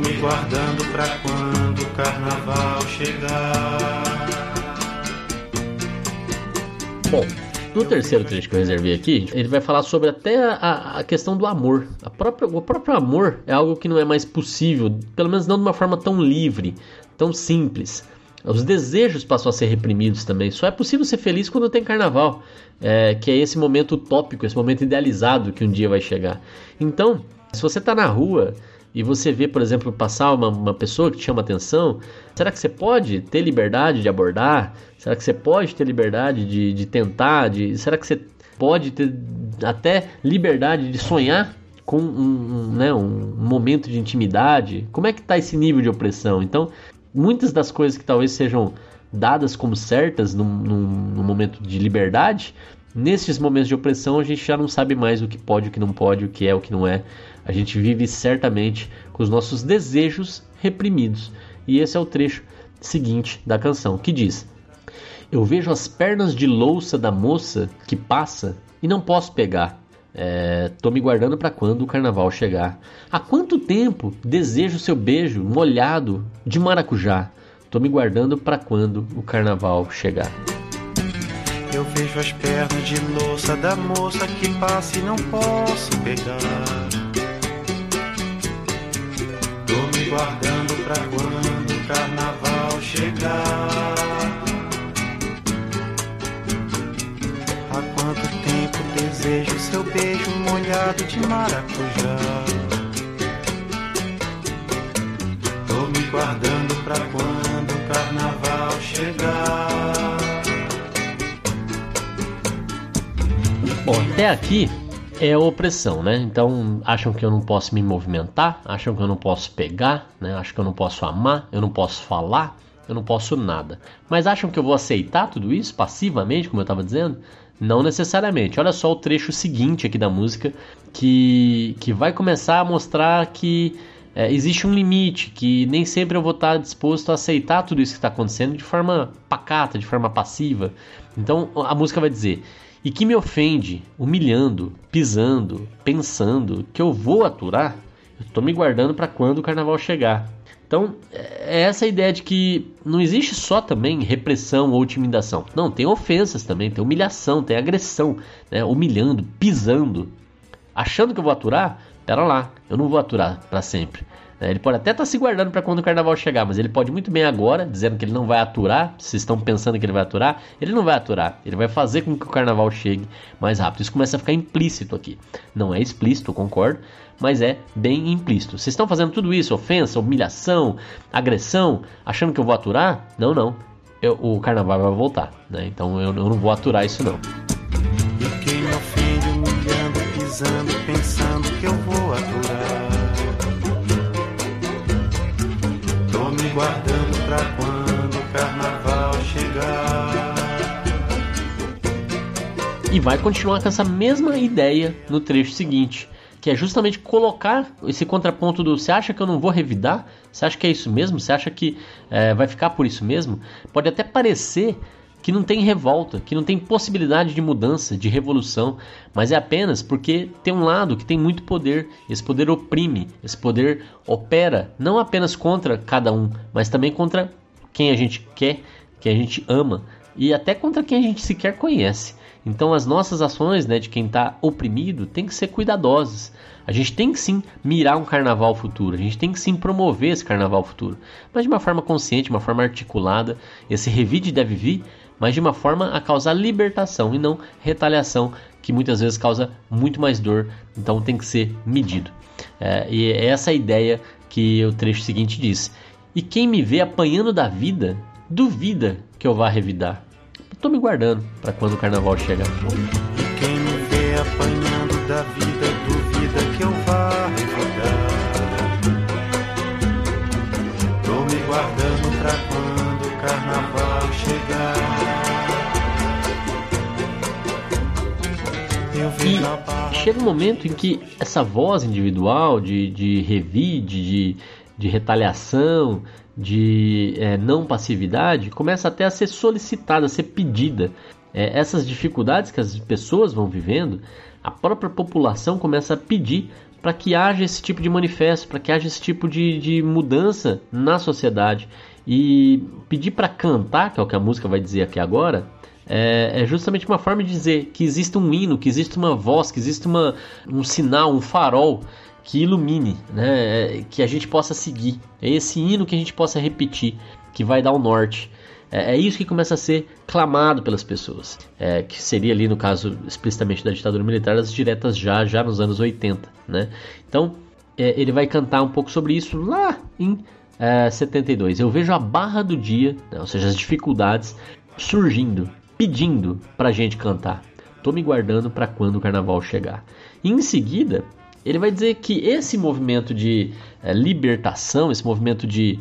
Speaker 2: me guardando pra quando o carnaval chegar.
Speaker 1: Bom, No terceiro trecho que eu reservei aqui, ele vai falar sobre até a, a questão do amor. A própria, o próprio amor é algo que não é mais possível, pelo menos não de uma forma tão livre, tão simples. Os desejos passam a ser reprimidos também. Só é possível ser feliz quando tem carnaval, é, que é esse momento utópico, esse momento idealizado que um dia vai chegar. Então, se você está na rua e você vê, por exemplo, passar uma, uma, pessoa que te chama atenção, será que você pode ter liberdade de abordar? Será que você pode ter liberdade de, de tentar? De, será que você pode ter até liberdade de sonhar com um, um, né, um momento de intimidade? Como é que está esse nível de opressão? Então, muitas das coisas que talvez sejam dadas como certas num, num, num momento de liberdade, nesses momentos de opressão a gente já não sabe mais o que pode, o que não pode, o que é, o que não é. A gente vive certamente com os nossos desejos reprimidos. E esse é o trecho seguinte da canção, que diz: Eu vejo as pernas de louça da moça que passa e não posso pegar. É, tô me guardando para quando o carnaval chegar. Há quanto tempo desejo seu beijo molhado de maracujá? Tô me guardando para quando o carnaval chegar.
Speaker 2: Eu vejo as pernas de louça da moça que passa e não posso pegar. Guardando pra quando o carnaval chegar. Há quanto tempo desejo seu beijo molhado de maracujá? Tô me guardando pra quando o carnaval chegar.
Speaker 1: Bom, até aqui é opressão, né? Então acham que eu não posso me movimentar, acham que eu não posso pegar, né? Acham que eu não posso amar, eu não posso falar, eu não posso nada. Mas acham que eu vou aceitar tudo isso passivamente, como eu estava dizendo? Não necessariamente. Olha só o trecho seguinte aqui da música que, que vai começar a mostrar que é, existe um limite, que nem sempre eu vou estar disposto a aceitar tudo isso que está acontecendo de forma pacata, de forma passiva. Então a música vai dizer: e que me ofende, humilhando, pisando, pensando que eu vou aturar, eu estou me guardando para quando o carnaval chegar. Então, é essa ideia de que não existe só também repressão ou intimidação. Não, tem ofensas também, tem humilhação, tem agressão, né? humilhando, pisando. Achando que eu vou aturar? Pera lá, eu não vou aturar para sempre. Né? Ele pode até estar tá se guardando para quando o carnaval chegar, mas ele pode muito bem agora, dizendo que ele não vai aturar. Se estão pensando que ele vai aturar, ele não vai aturar. Ele vai fazer com que o carnaval chegue mais rápido. Isso começa a ficar implícito aqui. Não é explícito, concordo, mas é bem implícito. Vocês estão fazendo tudo isso, ofensa, humilhação, agressão, achando que eu vou aturar? Não, não. Eu, o carnaval vai voltar, né? Então eu, eu não vou aturar isso não.
Speaker 2: Me pisando, pensando que eu vou aturar. Guardando pra quando o carnaval chegar.
Speaker 1: E vai continuar com essa mesma ideia no trecho seguinte, que é justamente colocar esse contraponto do você acha que eu não vou revidar? Você acha que é isso mesmo? Você acha que é, vai ficar por isso mesmo? Pode até parecer que não tem revolta, que não tem possibilidade de mudança, de revolução, mas é apenas porque tem um lado que tem muito poder, esse poder oprime, esse poder opera não apenas contra cada um, mas também contra quem a gente quer, quem a gente ama e até contra quem a gente sequer conhece. Então as nossas ações, né, de quem está oprimido, tem que ser cuidadosas. A gente tem que sim mirar um carnaval futuro, a gente tem que sim promover esse carnaval futuro, mas de uma forma consciente, uma forma articulada. Esse revide deve vir mas de uma forma a causar libertação e não retaliação, que muitas vezes causa muito mais dor, então tem que ser medido. É, e é essa a ideia que o trecho seguinte diz. E quem me vê apanhando da vida, duvida que eu vá revidar. Estou me guardando para quando o carnaval chegar.
Speaker 2: E quem me vê apanhando da vida,
Speaker 1: chega um momento em que essa voz individual de, de revide, de, de retaliação, de é, não passividade, começa até a ser solicitada, a ser pedida. É, essas dificuldades que as pessoas vão vivendo, a própria população começa a pedir para que haja esse tipo de manifesto, para que haja esse tipo de, de mudança na sociedade. E pedir para cantar, que é o que a música vai dizer aqui agora, é, é, justamente uma forma de dizer que existe um hino, que existe uma voz, que existe uma, um sinal, um farol que ilumine, né? É, que a gente possa seguir. É esse hino que a gente possa repetir, que vai dar o norte. É, é isso que começa a ser clamado pelas pessoas, é, que seria ali no caso explicitamente da ditadura militar, as diretas já, já nos anos 80, né? Então é, ele vai cantar um pouco sobre isso lá em 72. É, Eu vejo a barra do dia, né, ou seja, as dificuldades surgindo, pedindo pra gente cantar. Tô me guardando para quando o carnaval chegar. E em seguida, ele vai dizer que esse movimento de é, libertação, esse movimento de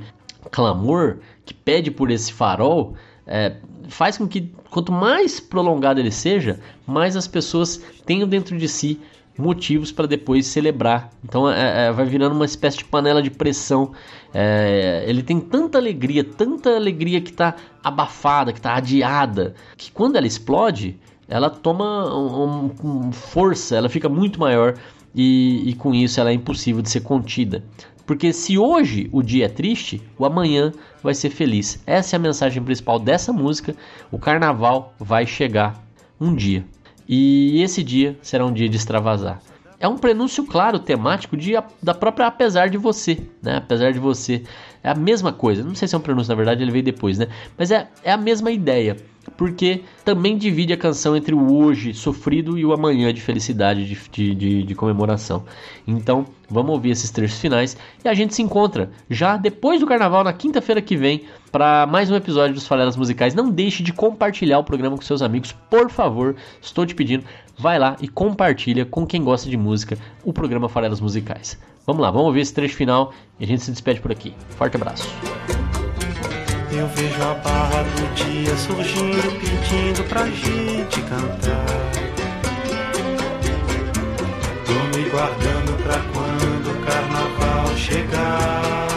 Speaker 1: clamor que pede por esse farol, é, faz com que quanto mais prolongado ele seja, mais as pessoas tenham dentro de si motivos para depois celebrar. Então é, é, vai virando uma espécie de panela de pressão. É, ele tem tanta alegria, tanta alegria que está abafada, que está adiada, que quando ela explode, ela toma um, um, força, ela fica muito maior e, e com isso ela é impossível de ser contida. Porque se hoje o dia é triste, o amanhã vai ser feliz. Essa é a mensagem principal dessa música. O carnaval vai chegar um dia. E esse dia será um dia de extravasar. É um prenúncio claro, temático de, da própria Apesar de Você, né? Apesar de Você. É a mesma coisa. Não sei se é um prenúncio, na verdade, ele veio depois, né? Mas é, é a mesma ideia porque também divide a canção entre o hoje sofrido e o amanhã de felicidade, de, de, de, comemoração. Então, vamos ouvir esses trechos finais e a gente se encontra já depois do carnaval, na quinta-feira que vem, para mais um episódio dos Falelas Musicais. Não deixe de compartilhar o programa com seus amigos, por favor, estou te pedindo. Vai lá e compartilha com quem gosta de música o programa Falelas Musicais. Vamos lá, vamos ouvir esse trecho final e a gente se despede por aqui. Forte abraço.
Speaker 2: Eu vejo a barra do dia surgindo, pedindo pra gente cantar. Tô me guardando pra quando o carnaval chegar.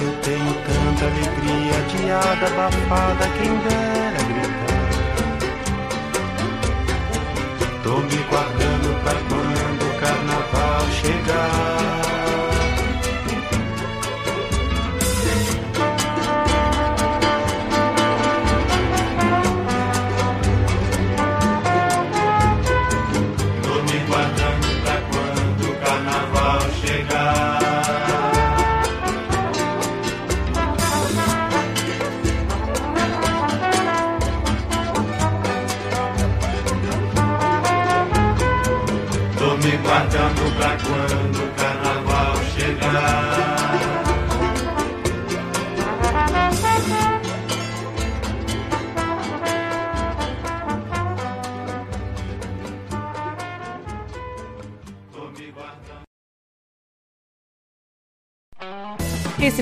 Speaker 2: Eu tenho tanta alegria, adiada, abafada, quem dera Tô me guardando pra quando o carnaval chegar.